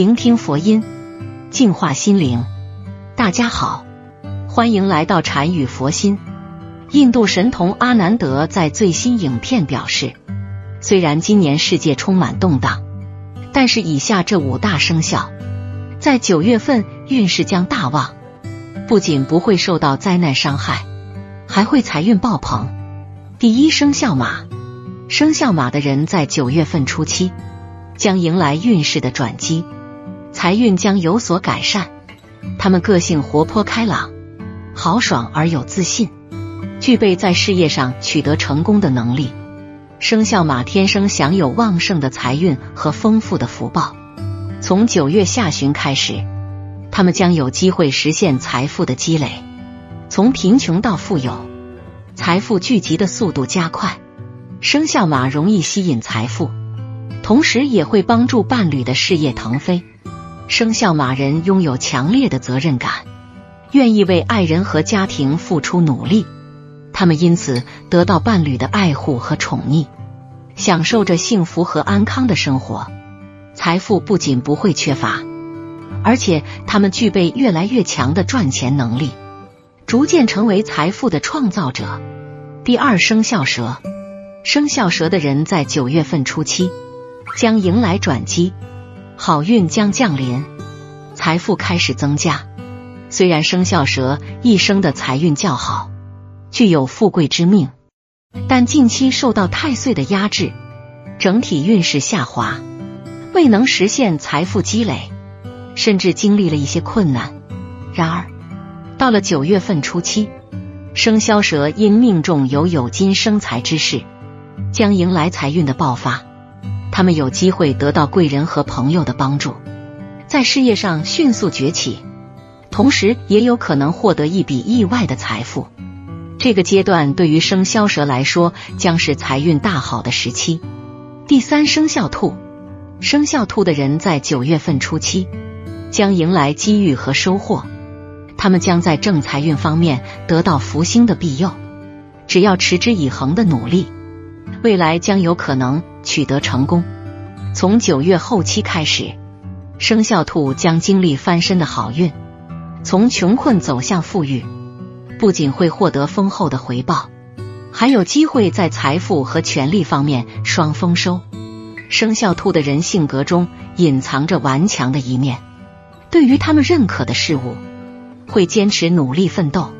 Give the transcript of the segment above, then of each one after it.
聆听佛音，净化心灵。大家好，欢迎来到禅语佛心。印度神童阿南德在最新影片表示，虽然今年世界充满动荡，但是以下这五大生肖在九月份运势将大旺，不仅不会受到灾难伤害，还会财运爆棚。第一生肖马，生肖马的人在九月份初期将迎来运势的转机，财运将有所改善。他们个性活泼开朗、豪爽而有自信。具备在事业上取得成功的能力，生肖马天生享有旺盛的财运和丰富的福报。从九月下旬开始，他们将有机会实现财富的积累，从贫穷到富有，财富聚集的速度加快。生肖马容易吸引财富，同时也会帮助伴侣的事业腾飞。生肖马人拥有强烈的责任感，愿意为爱人和家庭付出努力。他们因此得到伴侣的爱护和宠溺，享受着幸福和安康的生活。财富不仅不会缺乏，而且他们具备越来越强的赚钱能力，逐渐成为财富的创造者。第二生肖蛇，生肖蛇的人在九月份初期将迎来转机，好运将降临，财富开始增加。虽然生肖蛇一生的财运较好。具有富贵之命，但近期受到太岁的压制，整体运势下滑，未能实现财富积累，甚至经历了一些困难。然而，到了九月份初期，生肖蛇因命中有酉金生财之势，将迎来财运的爆发。他们有机会得到贵人和朋友的帮助，在事业上迅速崛起，同时也有可能获得一笔意外的财富。这个阶段对于生肖蛇来说将是财运大好的时期。第三生肖兔，生肖兔的人在九月份初期将迎来机遇和收获，他们将在正财运方面得到福星的庇佑。只要持之以恒的努力，未来将有可能取得成功。从九月后期开始，生肖兔将经历翻身的好运，从穷困走向富裕。不仅会获得丰厚的回报，还有机会在财富和权力方面双丰收。生肖兔的人性格中隐藏着顽强的一面，对于他们认可的事物，会坚持努力奋斗，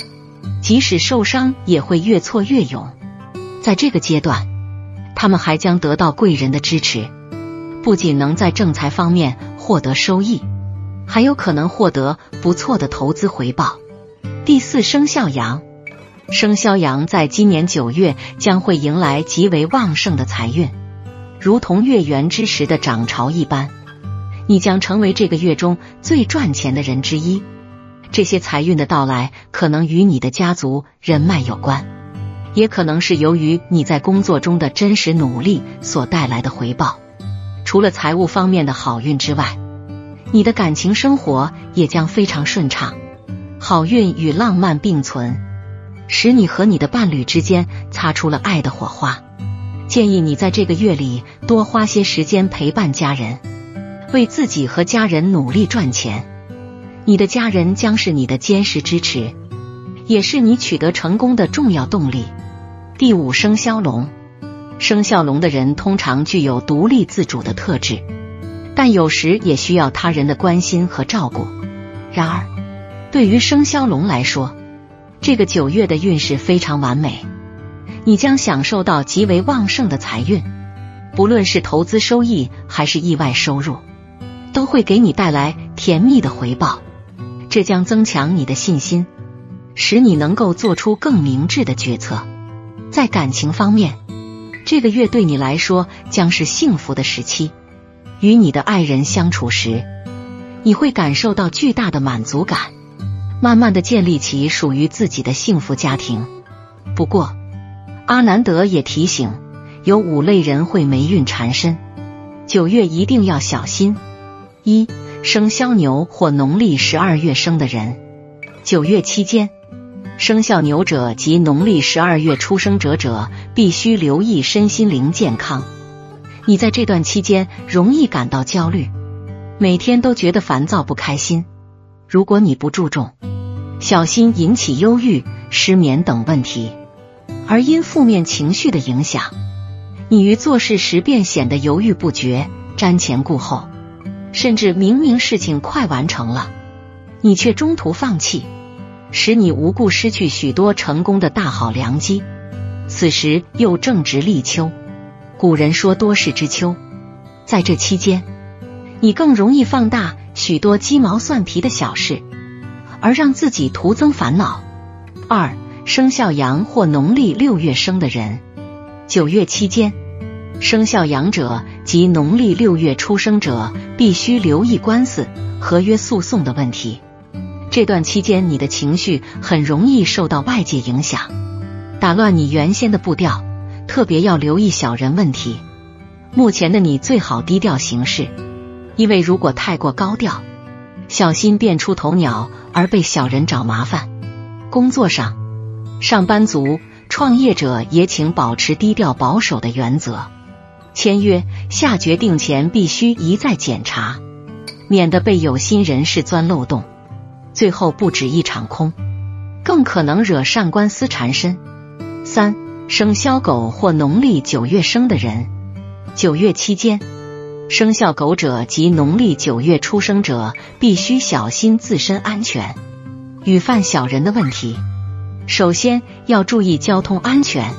即使受伤也会越挫越勇。在这个阶段，他们还将得到贵人的支持，不仅能在正财方面获得收益，还有可能获得不错的投资回报。第四生肖羊，生肖羊在今年九月将会迎来极为旺盛的财运，如同月圆之时的涨潮一般，你将成为这个月中最赚钱的人之一。这些财运的到来可能与你的家族人脉有关，也可能是由于你在工作中的真实努力所带来的回报。除了财务方面的好运之外，你的感情生活也将非常顺畅。好运与浪漫并存，使你和你的伴侣之间擦出了爱的火花。建议你在这个月里多花些时间陪伴家人，为自己和家人努力赚钱。你的家人将是你的坚实支持，也是你取得成功的重要动力。第五生肖龙，生肖龙的人通常具有独立自主的特质，但有时也需要他人的关心和照顾。然而，对于生肖龙来说，这个九月的运势非常完美，你将享受到极为旺盛的财运，不论是投资收益还是意外收入，都会给你带来甜蜜的回报。这将增强你的信心，使你能够做出更明智的决策。在感情方面，这个月对你来说将是幸福的时期。与你的爱人相处时，你会感受到巨大的满足感。慢慢的建立起属于自己的幸福家庭。不过，阿南德也提醒，有五类人会霉运缠身，九月一定要小心。一、生肖牛或农历十二月生的人，九月期间，生肖牛者及农历十二月出生者者，必须留意身心灵健康。你在这段期间容易感到焦虑，每天都觉得烦躁不开心。如果你不注重，小心引起忧郁、失眠等问题。而因负面情绪的影响，你于做事时便显得犹豫不决、瞻前顾后，甚至明明事情快完成了，你却中途放弃，使你无故失去许多成功的大好良机。此时又正值立秋，古人说多事之秋，在这期间，你更容易放大许多鸡毛蒜皮的小事，而让自己徒增烦恼。二。生肖羊或农历六月生的人，九月期间，生肖羊者及农历六月出生者必须留意官司、合约诉讼的问题。这段期间，你的情绪很容易受到外界影响，打乱你原先的步调。特别要留意小人问题。目前的你最好低调行事，因为如果太过高调，小心变出头鸟而被小人找麻烦。工作上。上班族、创业者也请保持低调保守的原则。签约、下决定前必须一再检查，免得被有心人士钻漏洞，最后不止一场空，更可能惹上官司缠身。三生肖狗或农历九月生的人，九月期间，生肖狗者及农历九月出生者必须小心自身安全，与犯小人的问题。首先要注意交通安全，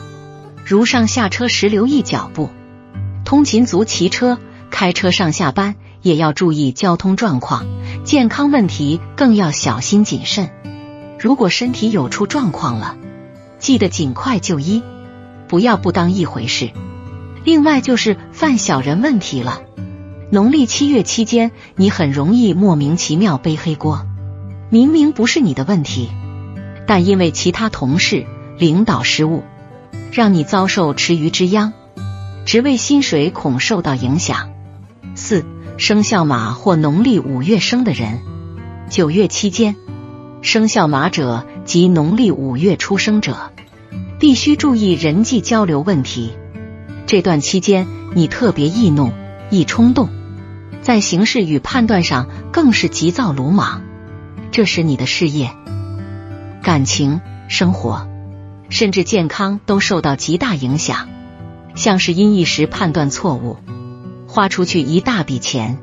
如上下车时留意脚步。通勤族骑车、开车上下班也要注意交通状况，健康问题更要小心谨慎。如果身体有出状况了，记得尽快就医，不要不当一回事。另外就是犯小人问题了。农历七月期间，你很容易莫名其妙背黑锅，明明不是你的问题。但因为其他同事、领导失误，让你遭受池鱼之殃，职位薪水恐受到影响。四生肖马或农历五月生的人，九月期间，生肖马者及农历五月出生者，必须注意人际交流问题。这段期间，你特别易怒、易冲动，在行事与判断上更是急躁鲁莽，这使你的事业。感情、生活，甚至健康都受到极大影响，像是因一时判断错误，花出去一大笔钱，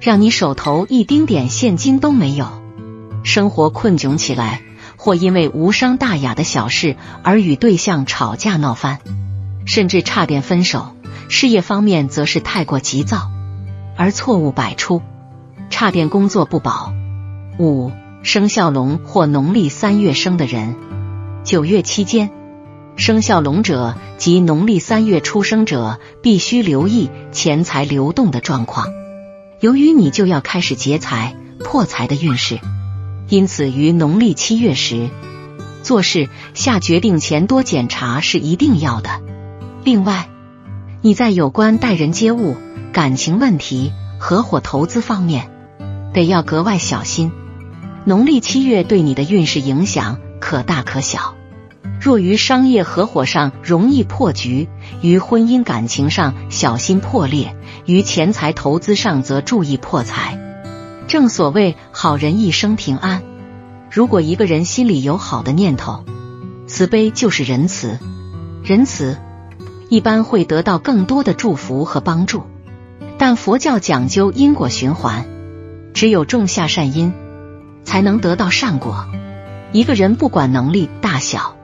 让你手头一丁点现金都没有，生活困窘起来，或因为无伤大雅的小事而与对象吵架闹翻，甚至差点分手。事业方面则是太过急躁，而错误百出，差点工作不保。五。生肖龙或农历三月生的人，九月期间，生肖龙者及农历三月出生者必须留意钱财流动的状况。由于你就要开始劫财破财的运势，因此于农历七月时做事下决定前多检查是一定要的。另外，你在有关待人接物、感情问题、合伙投资方面，得要格外小心。农历七月对你的运势影响可大可小。若于商业合伙上容易破局，于婚姻感情上小心破裂，于钱财投资上则注意破财。正所谓好人一生平安。如果一个人心里有好的念头，慈悲就是仁慈，仁慈一般会得到更多的祝福和帮助。但佛教讲究因果循环，只有种下善因。才能得到善果。一个人不管能力大小，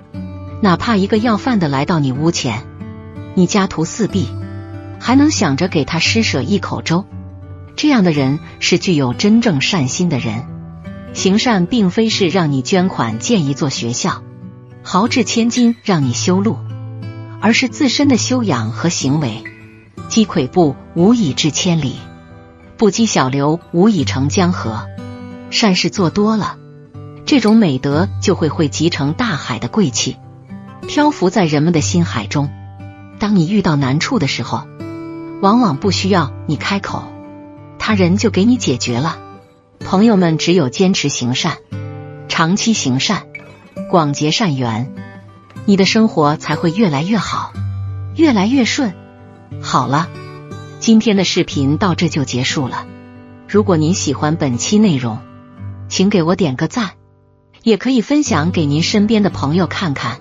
哪怕一个要饭的来到你屋前，你家徒四壁，还能想着给他施舍一口粥，这样的人是具有真正善心的人。行善并非是让你捐款建一座学校，豪掷千金让你修路，而是自身的修养和行为。积跬步，无以至千里；不积小流，无以成江河。善事做多了，这种美德就会汇集成大海的贵气，漂浮在人们的心海中。当你遇到难处的时候，往往不需要你开口，他人就给你解决了。朋友们，只有坚持行善，长期行善，广结善缘，你的生活才会越来越好，越来越顺。好了，今天的视频到这就结束了。如果您喜欢本期内容，请给我点个赞，也可以分享给您身边的朋友看看。